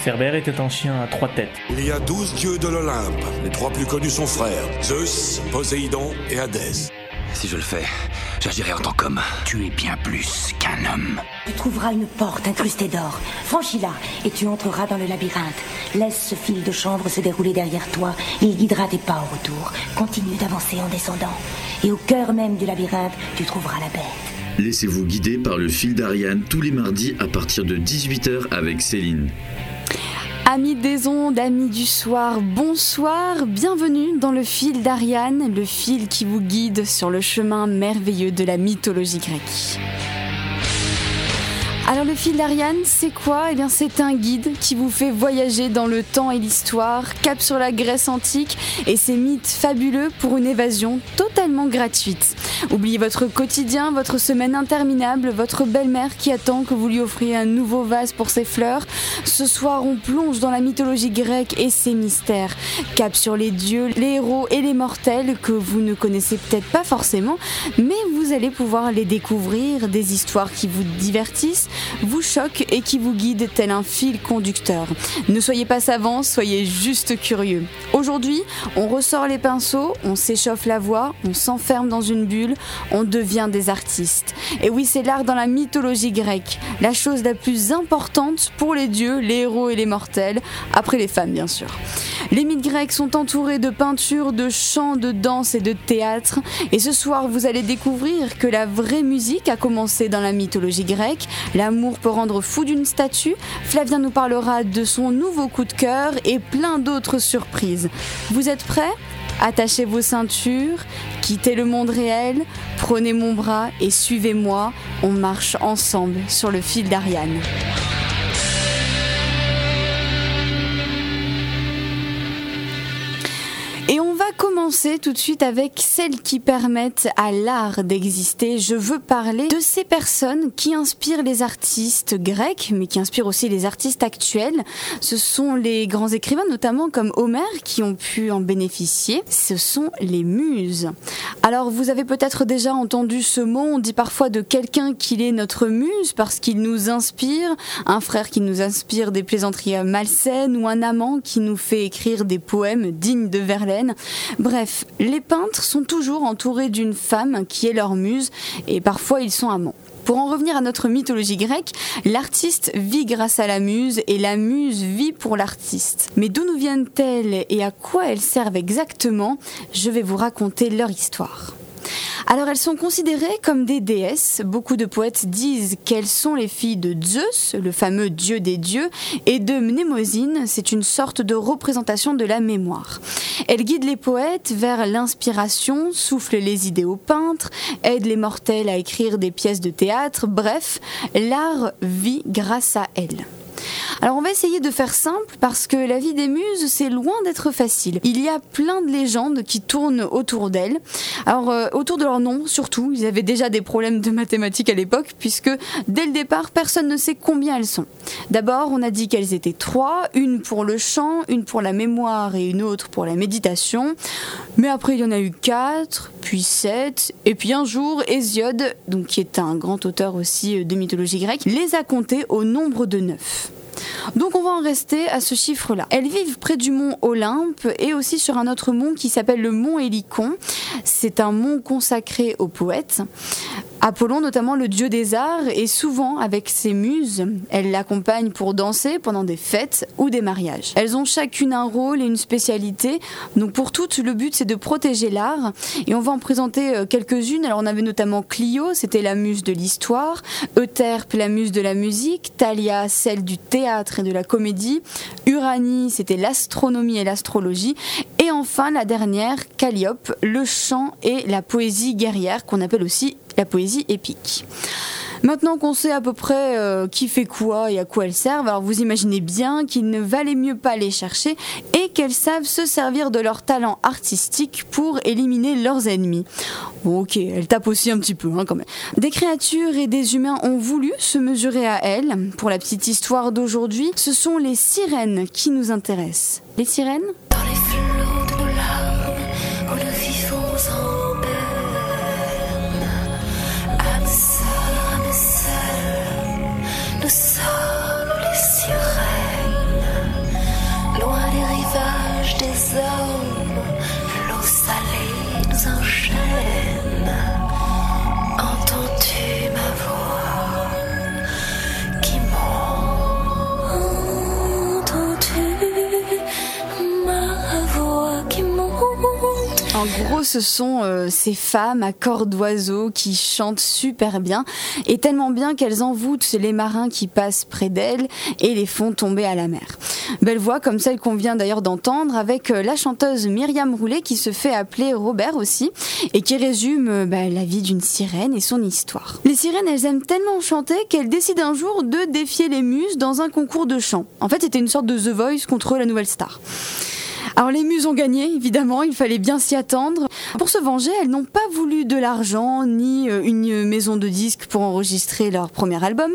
Ferber était un chien à trois têtes. Il y a douze dieux de l'Olympe. Les trois plus connus sont frères Zeus, Poséidon et Hadès. Si je le fais, j'agirai en tant qu'homme. Tu es bien plus qu'un homme. Tu trouveras une porte incrustée d'or. Franchis-la et tu entreras dans le labyrinthe. Laisse ce fil de chanvre se dérouler derrière toi. Il guidera tes pas au retour. Continue d'avancer en descendant. Et au cœur même du labyrinthe, tu trouveras la bête. Laissez-vous guider par le fil d'Ariane tous les mardis à partir de 18h avec Céline. Amis des ondes, amis du soir, bonsoir, bienvenue dans le fil d'Ariane, le fil qui vous guide sur le chemin merveilleux de la mythologie grecque. Alors le fil d'Ariane, c'est quoi? Eh bien c'est un guide qui vous fait voyager dans le temps et l'histoire, cap sur la Grèce antique et ses mythes fabuleux pour une évasion totalement gratuite. Oubliez votre quotidien, votre semaine interminable, votre belle-mère qui attend que vous lui offriez un nouveau vase pour ses fleurs. Ce soir, on plonge dans la mythologie grecque et ses mystères. Cap sur les dieux, les héros et les mortels que vous ne connaissez peut-être pas forcément, mais vous allez pouvoir les découvrir, des histoires qui vous divertissent, vous choquent et qui vous guident tel un fil conducteur. Ne soyez pas savants, soyez juste curieux. Aujourd'hui, on ressort les pinceaux, on s'échauffe la voix, on s'enferme dans une bulle, on devient des artistes. Et oui, c'est l'art dans la mythologie grecque, la chose la plus importante pour les dieux, les héros et les mortels, après les femmes bien sûr. Les mythes grecs sont entourés de peintures, de chants, de danse et de théâtre. Et ce soir, vous allez découvrir que la vraie musique a commencé dans la mythologie grecque. L'amour peut rendre fou d'une statue. Flavien nous parlera de son nouveau coup de cœur et plein d'autres surprises. Vous êtes prêts? Attachez vos ceintures, quittez le monde réel, prenez mon bras et suivez-moi. On marche ensemble sur le fil d'Ariane. Et on va commencer tout de suite avec celles qui permettent à l'art d'exister. Je veux parler de ces personnes qui inspirent les artistes grecs, mais qui inspirent aussi les artistes actuels. Ce sont les grands écrivains, notamment comme Homère, qui ont pu en bénéficier. Ce sont les muses. Alors vous avez peut-être déjà entendu ce mot, on dit parfois de quelqu'un qu'il est notre muse parce qu'il nous inspire, un frère qui nous inspire des plaisanteries malsaines ou un amant qui nous fait écrire des poèmes dignes de Verlaine. Bref, les peintres sont toujours entourés d'une femme qui est leur muse et parfois ils sont amants. Pour en revenir à notre mythologie grecque, l'artiste vit grâce à la muse et la muse vit pour l'artiste. Mais d'où nous viennent-elles et à quoi elles servent exactement? Je vais vous raconter leur histoire. Alors elles sont considérées comme des déesses. Beaucoup de poètes disent qu'elles sont les filles de Zeus, le fameux dieu des dieux, et de Mnémosyne, c'est une sorte de représentation de la mémoire. Elles guident les poètes vers l'inspiration, soufflent les idées aux peintres, aident les mortels à écrire des pièces de théâtre, bref, l'art vit grâce à elles. Alors on va essayer de faire simple parce que la vie des muses, c'est loin d'être facile. Il y a plein de légendes qui tournent autour d'elles. Alors euh, autour de leur nom surtout, ils avaient déjà des problèmes de mathématiques à l'époque puisque dès le départ, personne ne sait combien elles sont. D'abord, on a dit qu'elles étaient trois, une pour le chant, une pour la mémoire et une autre pour la méditation. Mais après, il y en a eu quatre, puis sept, et puis un jour, Hésiode, donc qui est un grand auteur aussi de mythologie grecque, les a comptées au nombre de neuf. Donc on va en rester à ce chiffre-là. Elles vivent près du mont Olympe et aussi sur un autre mont qui s'appelle le mont Hélicon. C'est un mont consacré aux poètes. Apollon, notamment le dieu des arts, est souvent avec ses muses. Elles l'accompagnent pour danser pendant des fêtes ou des mariages. Elles ont chacune un rôle et une spécialité. Donc pour toutes, le but c'est de protéger l'art. Et on va en présenter euh, quelques-unes. Alors on avait notamment Clio, c'était la muse de l'histoire. Euterpe, la muse de la musique. Thalia, celle du théâtre et de la comédie. Uranie, c'était l'astronomie et l'astrologie. Et enfin la dernière, Calliope, le chant et la poésie guerrière qu'on appelle aussi la poésie épique. Maintenant qu'on sait à peu près euh, qui fait quoi et à quoi elles servent, alors vous imaginez bien qu'il ne valait mieux pas les chercher et qu'elles savent se servir de leur talent artistique pour éliminer leurs ennemis. Ok, elles tapent aussi un petit peu hein, quand même. Des créatures et des humains ont voulu se mesurer à elles. Pour la petite histoire d'aujourd'hui, ce sont les sirènes qui nous intéressent. Les sirènes? En gros, ce sont euh, ces femmes à corps d'oiseau qui chantent super bien et tellement bien qu'elles envoûtent les marins qui passent près d'elles et les font tomber à la mer. Belle voix comme celle qu'on vient d'ailleurs d'entendre avec euh, la chanteuse Myriam Roulet qui se fait appeler Robert aussi et qui résume euh, bah, la vie d'une sirène et son histoire. Les sirènes, elles aiment tellement chanter qu'elles décident un jour de défier les muses dans un concours de chant. En fait, c'était une sorte de The Voice contre la nouvelle star. Alors les muses ont gagné, évidemment, il fallait bien s'y attendre. Pour se venger, elles n'ont pas voulu de l'argent ni euh, une maison de disques pour enregistrer leur premier album.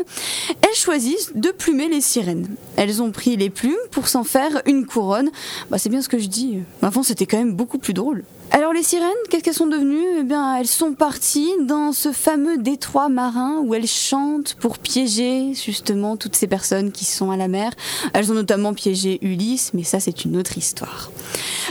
Elles choisissent de plumer les sirènes. Elles ont pris les plumes pour s'en faire une couronne. Bah, c'est bien ce que je dis. Avant, c'était quand même beaucoup plus drôle. Alors les sirènes, qu'est-ce qu'elles sont devenues? Eh bien, elles sont parties dans ce fameux détroit marin où elles chantent pour piéger justement toutes ces personnes qui sont à la mer. Elles ont notamment piégé Ulysse, mais ça c'est une autre histoire.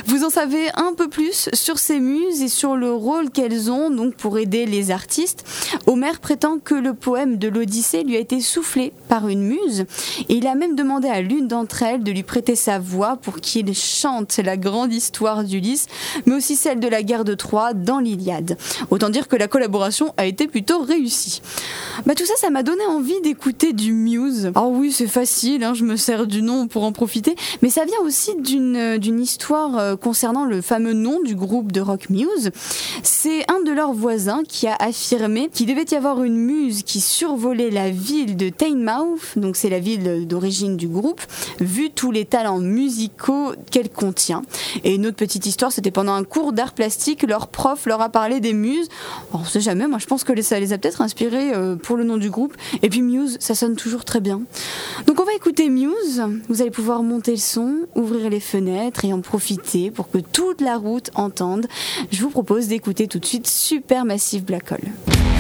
Vous en savez un peu plus sur ces muses et sur le rôle qu'elles ont donc pour aider les artistes. Homère prétend que le poème de l'Odyssée lui a été soufflé par une muse et il a même demandé à l'une d'entre elles de lui prêter sa voix pour qu'il chante la grande histoire d'Ulysse, mais aussi celle de la guerre de Troie dans l'Iliade. Autant dire que la collaboration a été plutôt réussie. Bah tout ça, ça m'a donné envie d'écouter du Muse. Ah oui, c'est facile, hein, je me sers du nom pour en profiter, mais ça vient aussi d'une d'une histoire euh, concernant le fameux nom du groupe de rock Muse. C'est un de leurs voisins qui a affirmé qu'il devait y avoir une muse qui survolait la ville de Teignmouth, donc c'est la ville d'origine du groupe, vu tous les talents musicaux qu'elle contient. Et une autre petite histoire, c'était pendant un cours d'art plastique, leur prof leur a parlé des muses. On sait jamais, moi je pense que ça les a peut-être inspirés euh, pour le nom du groupe. Et puis Muse, ça sonne toujours très bien. Donc on va écouter Muse, vous allez pouvoir monter le son, ouvrir les fenêtres et en profiter pour que toute la route entende. Je vous propose d'écouter tout de suite Supermassive Black Hole.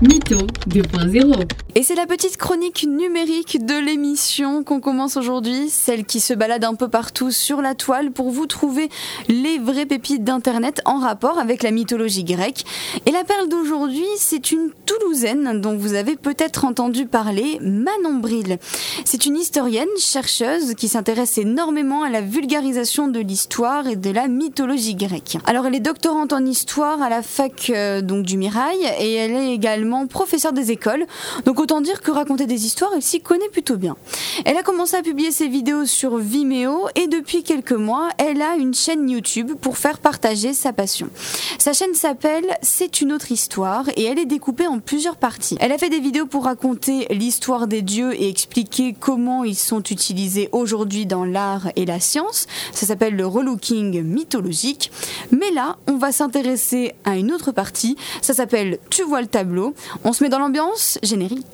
Mytho 2.0. Et c'est la petite chronique numérique de l'émission qu'on commence aujourd'hui, celle qui se balade un peu partout sur la toile pour vous trouver les vraies pépites d'Internet en rapport avec la mythologie grecque. Et la perle d'aujourd'hui, c'est une Toulousaine dont vous avez peut-être entendu parler, Manon Bril. C'est une historienne, chercheuse qui s'intéresse énormément à la vulgarisation de l'histoire et de la mythologie grecque. Alors elle est doctorante en histoire à la fac euh, donc du Mirail et elle est également professeure des écoles. Donc autant dire que raconter des histoires, elle s'y connaît plutôt bien. Elle a commencé à publier ses vidéos sur Vimeo et depuis quelques mois, elle a une chaîne YouTube pour faire partager sa passion. Sa chaîne s'appelle C'est une autre histoire et elle est découpée en plusieurs parties. Elle a fait des vidéos pour raconter l'histoire des dieux et expliquer comment ils sont utilisés aujourd'hui dans l'art et la science. Ça s'appelle le relooking mythologique. Mais là, on va s'intéresser à une autre partie. Ça s'appelle Tu vois le tableau. On se met dans l'ambiance générique.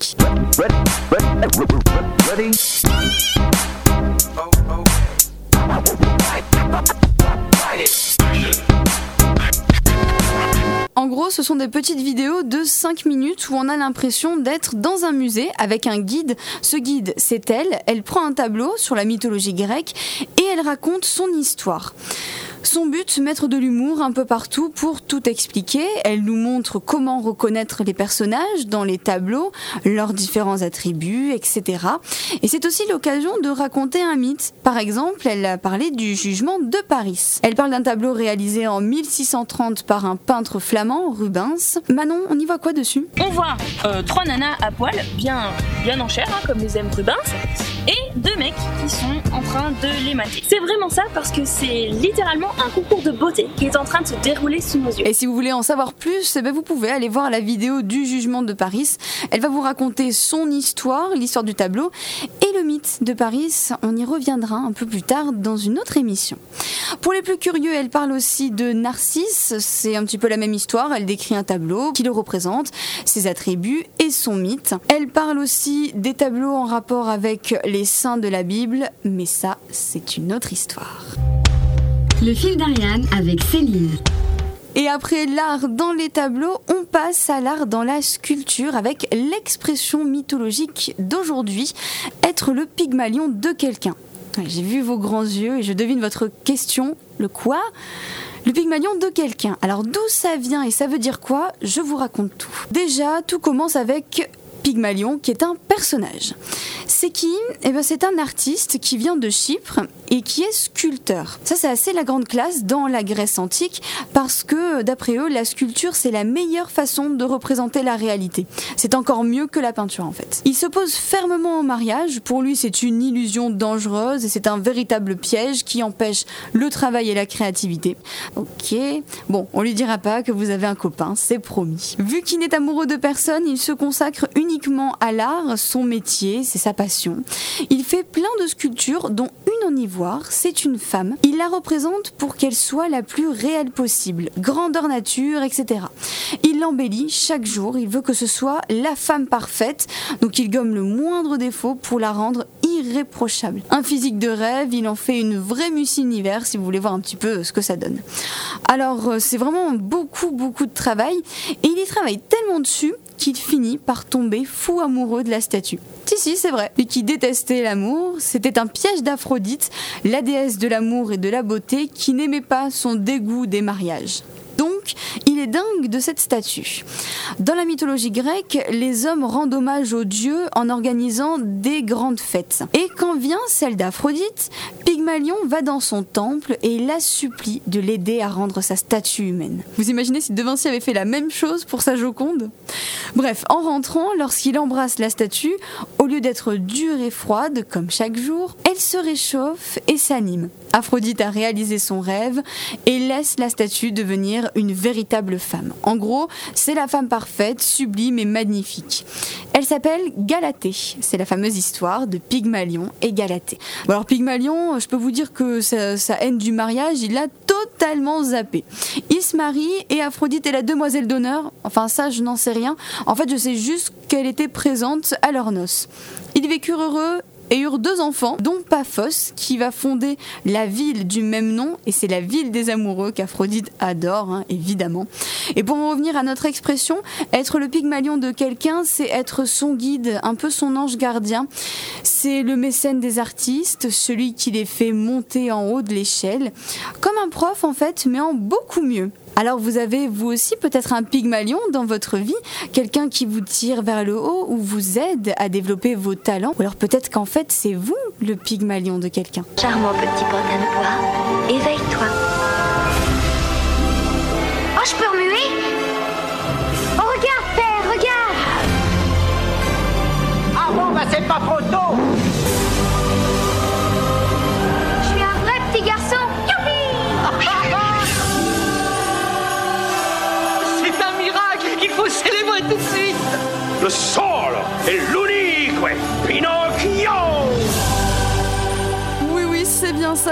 En gros, ce sont des petites vidéos de 5 minutes où on a l'impression d'être dans un musée avec un guide. Ce guide, c'est elle. Elle prend un tableau sur la mythologie grecque et elle raconte son histoire. Son but, mettre de l'humour un peu partout pour tout expliquer. Elle nous montre comment reconnaître les personnages dans les tableaux, leurs différents attributs, etc. Et c'est aussi l'occasion de raconter un mythe. Par exemple, elle a parlé du jugement de Paris. Elle parle d'un tableau réalisé en 1630 par un peintre flamand, Rubens. Manon, on y voit quoi dessus? On voit euh, trois nanas à poil, bien, bien en chair, hein, comme les aime Rubens, et deux mecs qui sont en train de les mater. C'est vraiment ça parce que c'est littéralement un concours de beauté qui est en train de se dérouler sous nos yeux. Et si vous voulez en savoir plus, eh ben, vous pouvez aller voir la vidéo du jugement de Paris. Elle va vous raconter son histoire, l'histoire du tableau le mythe de Paris. On y reviendra un peu plus tard dans une autre émission. Pour les plus curieux, elle parle aussi de Narcisse. C'est un petit peu la même histoire. Elle décrit un tableau qui le représente, ses attributs et son mythe. Elle parle aussi des tableaux en rapport avec les saints de la Bible, mais ça, c'est une autre histoire. Le fil d'Ariane avec Céline. Et après l'art dans les tableaux, on passe à l'art dans la sculpture avec l'expression mythologique d'aujourd'hui, être le pygmalion de quelqu'un. J'ai vu vos grands yeux et je devine votre question, le quoi? Le pygmalion de quelqu'un. Alors d'où ça vient et ça veut dire quoi? Je vous raconte tout. Déjà, tout commence avec Pygmalion, qui est un personnage. C'est qui? Eh ben, C'est un artiste qui vient de Chypre et qui est sculpteur. Ça, c'est assez la grande classe dans la Grèce antique parce que, d'après eux, la sculpture, c'est la meilleure façon de représenter la réalité. C'est encore mieux que la peinture, en fait. Il s'oppose fermement au mariage. Pour lui, c'est une illusion dangereuse et c'est un véritable piège qui empêche le travail et la créativité. Ok. Bon, on lui dira pas que vous avez un copain, c'est promis. Vu qu'il n'est amoureux de personne, il se consacre uniquement à l'art, son métier, c'est sa passion. Il fait plein de sculptures, dont une en c'est une femme. Il la représente pour qu'elle soit la plus réelle possible, grandeur nature, etc. Il l'embellit chaque jour, il veut que ce soit la femme parfaite, donc il gomme le moindre défaut pour la rendre irréprochable. Un physique de rêve, il en fait une vraie Miss Univers si vous voulez voir un petit peu ce que ça donne. Alors euh, c'est vraiment beaucoup beaucoup de travail et il y travaille tellement dessus qu'il finit par tomber fou amoureux de la statue. Si, si, c'est vrai. Lui qui détestait l'amour, c'était un piège d'Aphrodite, la déesse de l'amour et de la beauté, qui n'aimait pas son dégoût des mariages. Donc, il est dingue de cette statue. Dans la mythologie grecque, les hommes rendent hommage aux dieux en organisant des grandes fêtes. Et quand vient celle d'Aphrodite, Pygmalion va dans son temple et la supplie de l'aider à rendre sa statue humaine. Vous imaginez si De Vinci avait fait la même chose pour sa Joconde? Bref, en rentrant, lorsqu'il embrasse la statue, au lieu d'être dure et froide comme chaque jour, elle se réchauffe et s'anime. Aphrodite a réalisé son rêve et laisse la statue devenir une véritable femme. En gros, c'est la femme parfaite, sublime et magnifique. Elle s'appelle Galatée. C'est la fameuse histoire de Pygmalion et Galatée. Alors Pygmalion, je peux vous dire que sa, sa haine du mariage, il l'a totalement zappé. Il se marie et Aphrodite est la demoiselle d'honneur. Enfin ça, je n'en sais rien. En fait, je sais juste qu'elle était présente à leurs noces. Ils vécurent heureux et eurent deux enfants, dont Paphos, qui va fonder la ville du même nom, et c'est la ville des amoureux qu'Aphrodite adore, hein, évidemment. Et pour en revenir à notre expression, être le pygmalion de quelqu'un, c'est être son guide, un peu son ange gardien. C'est le mécène des artistes, celui qui les fait monter en haut de l'échelle, comme un prof en fait, mais en beaucoup mieux. Alors vous avez vous aussi peut-être un pygmalion dans votre vie, quelqu'un qui vous tire vers le haut ou vous aide à développer vos talents, ou alors peut-être qu'en fait c'est vous le pygmalion de quelqu'un. Charmant petit pantin de bois, éveille-toi.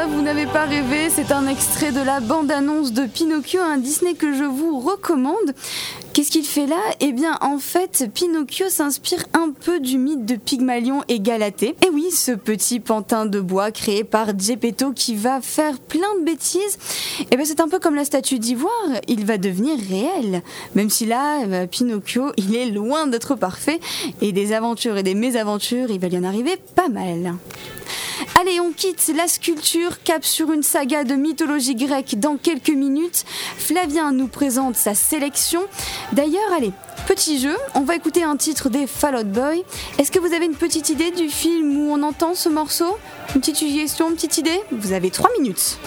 Vous n'avez pas rêvé. C'est un extrait de la bande-annonce de Pinocchio, un Disney que je vous recommande. Qu'est-ce qu'il fait là? Eh bien, en fait, Pinocchio s'inspire un peu du mythe de Pygmalion et Galatée. Et oui, ce petit pantin de bois créé par Geppetto qui va faire plein de bêtises. Eh bien, c'est un peu comme la statue d'ivoire, il va devenir réel. Même si là, euh, Pinocchio, il est loin d'être parfait. Et des aventures et des mésaventures, il va y en arriver pas mal. Allez, on quitte la sculpture, cap sur une saga de mythologie grecque dans quelques minutes. Flavien nous présente sa sélection. D'ailleurs, allez, petit jeu, on va écouter un titre des Fall Out Boy. Est-ce que vous avez une petite idée du film où on entend ce morceau? Une petite suggestion, une petite idée? Vous avez trois minutes.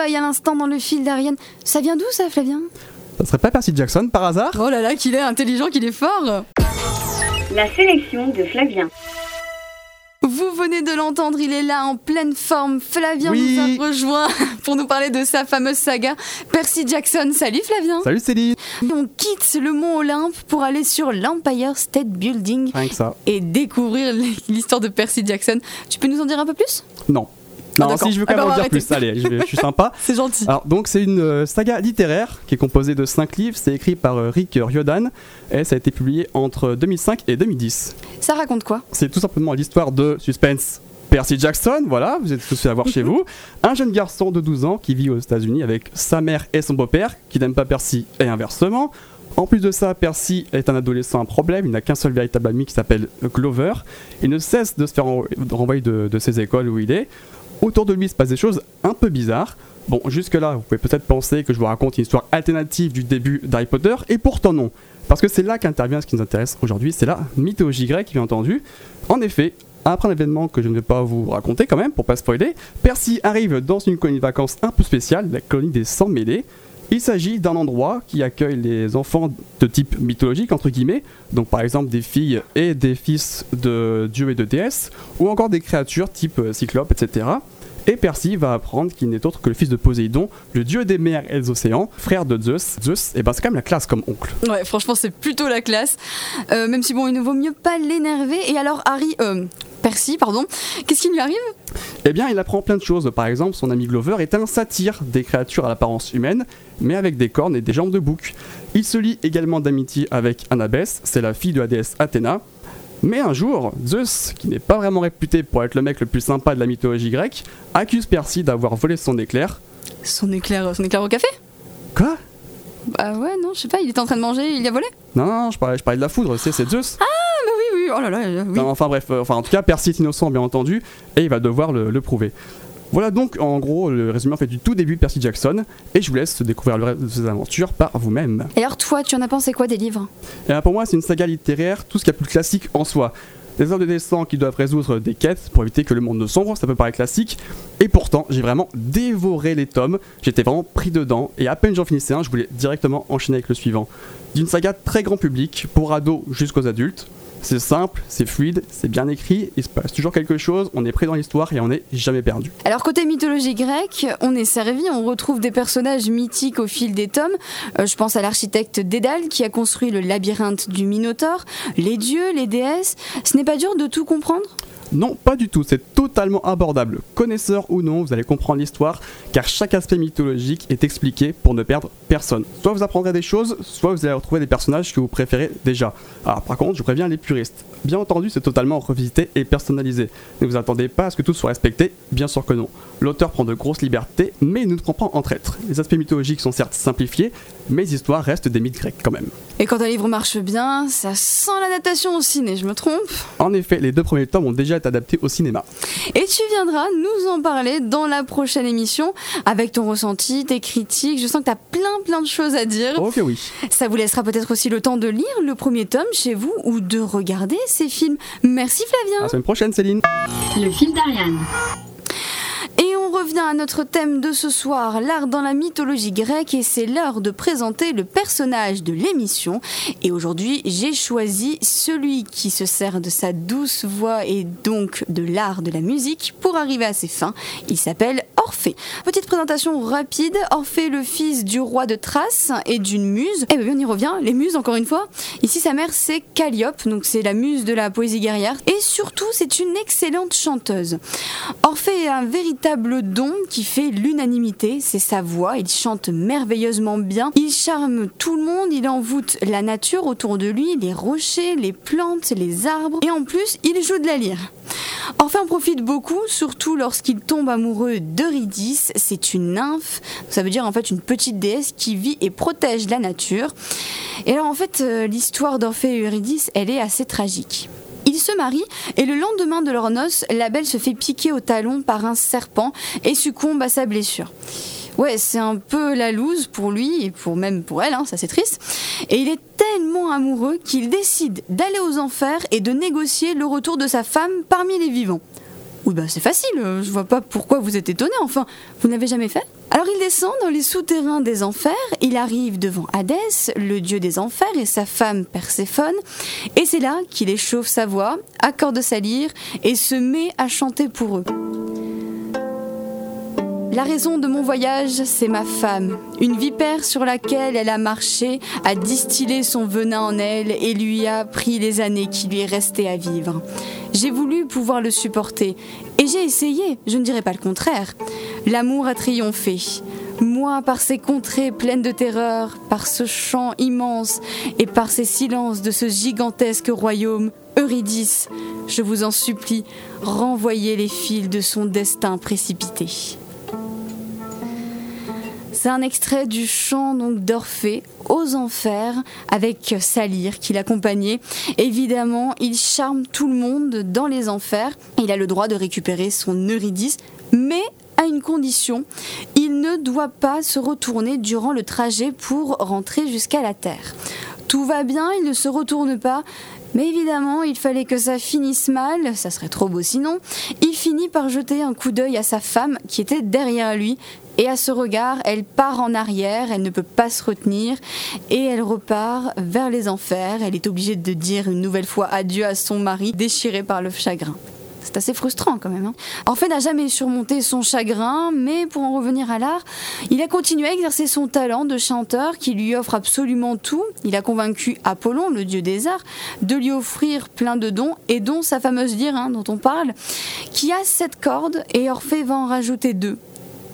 Boy à l'instant dans le fil d'Ariane. Ça vient d'où ça, Flavien? Ça serait pas Percy Jackson par hasard? Oh là là, qu'il est intelligent, qu'il est fort La sélection de Flavien. Vous venez de l'entendre, il est là en pleine forme. Flavien Oui. nous a rejoint pour nous parler de sa fameuse saga Percy Jackson. Salut Flavien. Salut Céline On quitte le mont Olympe pour aller sur l'Empire State Building Rien que ça. et découvrir l'histoire de Percy Jackson. Tu peux nous en dire un peu plus? Non. Ah, Non, d'accord. si je veux Ah quand bah, même on en va dire plus. Allez, je, vais- je suis sympa. C'est gentil. Alors, donc, c'est une euh, saga littéraire qui est composée de 5 livres. C'est écrit par euh, Rick Riordan et ça a été publié entre 2005 et 2010. Ça raconte quoi? C'est tout simplement l'histoire de suspense. Percy Jackson, voilà, vous êtes tous fait avoir chez vous. Un jeune garçon de 12 ans qui vit aux États-Unis avec sa mère et son beau-père qui n'aiment pas Percy et inversement. En plus de ça, Percy est un adolescent à problème, il n'a qu'un seul véritable ami qui s'appelle Glover. Il ne cesse de se faire renvo- renvoyer de, de ses écoles où il est. Autour de lui se passent des choses un peu bizarres. Bon, jusque-là, vous pouvez peut-être penser que je vous raconte une histoire alternative du début d'Harry Potter, et pourtant non. Parce que c'est là qu'intervient ce qui nous intéresse aujourd'hui, c'est la mythologie grecque, bien entendu. En effet, après un événement que je ne vais pas vous raconter quand même, pour pas spoiler, Percy arrive dans une colonie de vacances un peu spéciale, la colonie des Sans Mêlés. Il s'agit d'un endroit qui accueille les enfants de type mythologique, entre guillemets, donc par exemple des filles et des fils de dieux et de déesses, ou encore des créatures type euh, cyclope, etc. Et Percy va apprendre qu'il n'est autre que le fils de Poséidon, le dieu des mers et des océans, frère de Zeus. Zeus, et ben c'est quand même la classe comme oncle. Ouais, franchement, c'est plutôt la classe. Euh, même si bon, il ne vaut mieux pas l'énerver. Et alors, Harry, euh, Percy, pardon, qu'est-ce qui lui arrive? Eh bien, il apprend plein de choses. Par exemple, son ami Glover est un satyre des créatures à l'apparence humaine, mais avec des cornes et des jambes de bouc. Il se lie également d'amitié avec Annabeth, c'est la fille de la déesse Athéna. Mais un jour, Zeus, qui n'est pas vraiment réputé pour être le mec le plus sympa de la mythologie grecque, accuse Percy d'avoir volé son éclair. Son éclair, son éclair au café? Quoi? Bah ouais, non, je sais pas, il était en train de manger, il y a volé? Non, non, non, je parlais, je parlais de la foudre, c'est Zeus. Ah, oh là là, euh, oui. Enfin bref, euh, enfin en tout cas, Percy est innocent bien entendu, et il va devoir le, le prouver. Voilà donc en gros le résumé en fait du tout début de Percy Jackson, et je vous laisse découvrir le reste de ses aventures par vous-même. Et alors, toi, tu en as pensé quoi des livres? Et là, pour moi, c'est une saga littéraire, tout ce qu'il y a de plus classique en soi. Des adolescents qui doivent résoudre des quêtes pour éviter que le monde ne sombre, ça peut paraître classique. Et pourtant, j'ai vraiment dévoré les tomes, j'étais vraiment pris dedans, et à peine j'en finissais un, je voulais directement enchaîner avec le suivant. D'une saga très grand public, pour ados jusqu'aux adultes. C'est simple, c'est fluide, c'est bien écrit, il se passe toujours quelque chose, on est pris dans l'histoire et on n'est jamais perdu. Alors côté mythologie grecque, on est servi, on retrouve des personnages mythiques au fil des tomes. Euh, je pense à l'architecte Dédale qui a construit le labyrinthe du Minotaure, les dieux, les déesses. Ce n'est pas dur de tout comprendre? Non, pas du tout, c'est totalement abordable. Connaisseur ou non, vous allez comprendre l'histoire, car chaque aspect mythologique est expliqué pour ne perdre personne. Soit vous apprendrez des choses, soit vous allez retrouver des personnages que vous préférez déjà. Alors par contre, je préviens les puristes. Bien entendu, c'est totalement revisité et personnalisé. Ne vous attendez pas à ce que tout soit respecté, bien sûr que non. L'auteur prend de grosses libertés, mais il ne nous prend pas en traître. Les aspects mythologiques sont certes simplifiés, mais les histoires restent des mythes grecs quand même. Et quand un livre marche bien, ça sent l'adaptation au ciné, je me trompe? En effet, les deux premiers tomes ont déjà été adaptés au cinéma. Et tu viendras nous en parler dans la prochaine émission avec ton ressenti, tes critiques. Je sens que tu as plein plein de choses à dire. Que oui. Ça vous laissera peut-être aussi le temps de lire le premier tome chez vous ou de regarder ces films. Merci À Flavien. la semaine prochaine, Céline. Le fil d'Ariane. Revient à notre thème de ce soir, l'art dans la mythologie grecque, et c'est l'heure de présenter le personnage de l'émission. Et aujourd'hui, j'ai choisi celui qui se sert de sa douce voix et donc de l'art de la musique pour arriver à ses fins. Il s'appelle Orphée. Petite présentation rapide, Orphée, le fils du roi de Thrace et d'une muse. Eh bien, on y revient, les muses encore une fois. Ici, sa mère, c'est Calliope, donc c'est la muse de la poésie guerrière. Et surtout, c'est une excellente chanteuse. Orphée est un véritable don qui fait l'unanimité, c'est sa voix, il chante merveilleusement bien, il charme tout le monde, il envoûte la nature autour de lui, les rochers, les plantes, les arbres, et en plus, il joue de la lyre. Orphée en profite beaucoup, surtout lorsqu'il tombe amoureux d'Eurydice, c'est une nymphe, ça veut dire en fait une petite déesse qui vit et protège la nature. Et alors en fait, euh, l'histoire d'Orphée et Eurydice, elle est assez tragique. Ils se marient et le lendemain de leur noces, la belle se fait piquer au talon par un serpent et succombe à sa blessure. Ouais, c'est un peu la loose pour lui et pour même pour elle, hein, ça c'est triste. Et il est tellement amoureux qu'il décide d'aller aux enfers et de négocier le retour de sa femme parmi les vivants. Oui, bah c'est facile, euh, je vois pas pourquoi vous êtes étonné, enfin, vous n'avez jamais fait Alors il descend dans les souterrains des enfers, il arrive devant Hadès, le dieu des enfers, et sa femme Perséphone, et c'est là qu'il échauffe sa voix, accorde sa lyre, et se met à chanter pour eux. La raison de mon voyage, c'est ma femme, une vipère sur laquelle elle a marché, a distillé son venin en elle et lui a pris les années qui lui restaient à vivre. J'ai voulu pouvoir le supporter, et j'ai essayé, je ne dirais pas le contraire. L'amour a triomphé. Moi, par ces contrées pleines de terreur, par ce chant immense et par ces silences de ce gigantesque royaume, Eurydice, je vous en supplie, renvoyez les fils de son destin précipité. C'est un extrait du chant donc d'Orphée aux enfers avec sa lyre qui l'accompagnait. Évidemment, il charme tout le monde dans les enfers. Il a le droit de récupérer son Eurydice, mais à une condition, il ne doit pas se retourner durant le trajet pour rentrer jusqu'à la terre. Tout va bien, il ne se retourne pas, mais évidemment, il fallait que ça finisse mal, ça serait trop beau sinon. Il finit par jeter un coup d'œil à sa femme qui était derrière lui. Et à ce regard, elle part en arrière, elle ne peut pas se retenir et elle repart vers les enfers. Elle est obligée de dire une nouvelle fois adieu à son mari, déchiré par le chagrin. C'est assez frustrant quand même. Hein. Orphée n'a jamais surmonté son chagrin, mais pour en revenir à l'art, il a continué à exercer son talent de chanteur qui lui offre absolument tout. Il a convaincu Apollon, le dieu des arts, de lui offrir plein de dons, et dont sa fameuse lyre dont on parle, qui a sept cordes, et Orphée va en rajouter deux.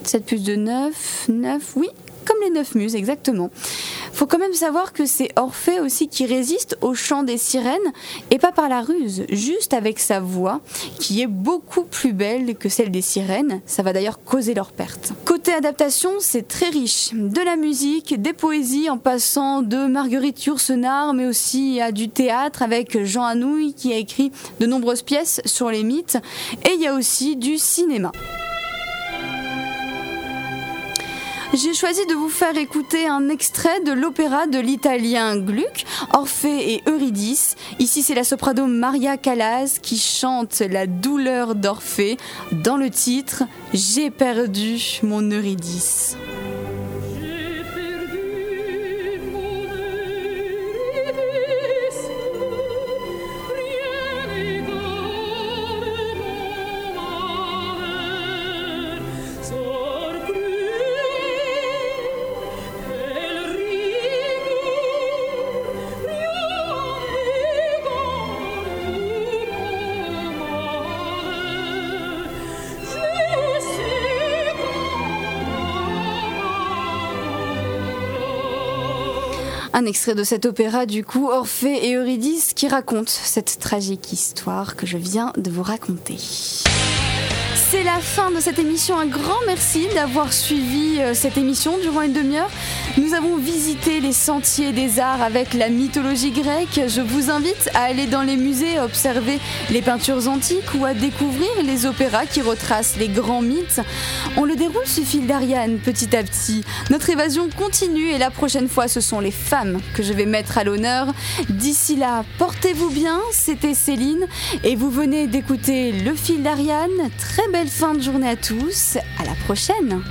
7 plus de 9, 9, oui, comme les neuf muses, exactement. Faut quand même savoir que c'est Orphée aussi qui résiste au chant des sirènes, et pas par la ruse, juste avec sa voix, qui est beaucoup plus belle que celle des sirènes. Ça va d'ailleurs causer leur perte. Côté adaptation, c'est très riche. De la musique, des poésies, en passant de Marguerite Yourcenar, mais aussi à du théâtre avec Jean Anouilh qui a écrit de nombreuses pièces sur les mythes, et il y a aussi du cinéma. J'ai choisi de vous faire écouter un extrait de l'opéra de l'italien Gluck, Orphée et Eurydice. Ici, c'est la soprano Maria Callas qui chante la douleur d'Orphée dans le titre J'ai perdu mon Eurydice. Un extrait de cet opéra, du coup, Orphée et Eurydice, qui raconte cette tragique histoire que je viens de vous raconter. C'est la fin de cette émission. Un grand merci d'avoir suivi euh, cette émission durant une demi-heure. Nous avons visité les sentiers des arts avec la mythologie grecque. Je vous invite à aller dans les musées, observer les peintures antiques ou à découvrir les opéras qui retracent les grands mythes. On le déroule ce fil d'Ariane petit à petit. Notre évasion continue et la prochaine fois ce sont les femmes que je vais mettre à l'honneur. D'ici là, portez-vous bien, c'était Céline et vous venez d'écouter Le fil d'Ariane. Très belle fin de journée à tous, à la prochaine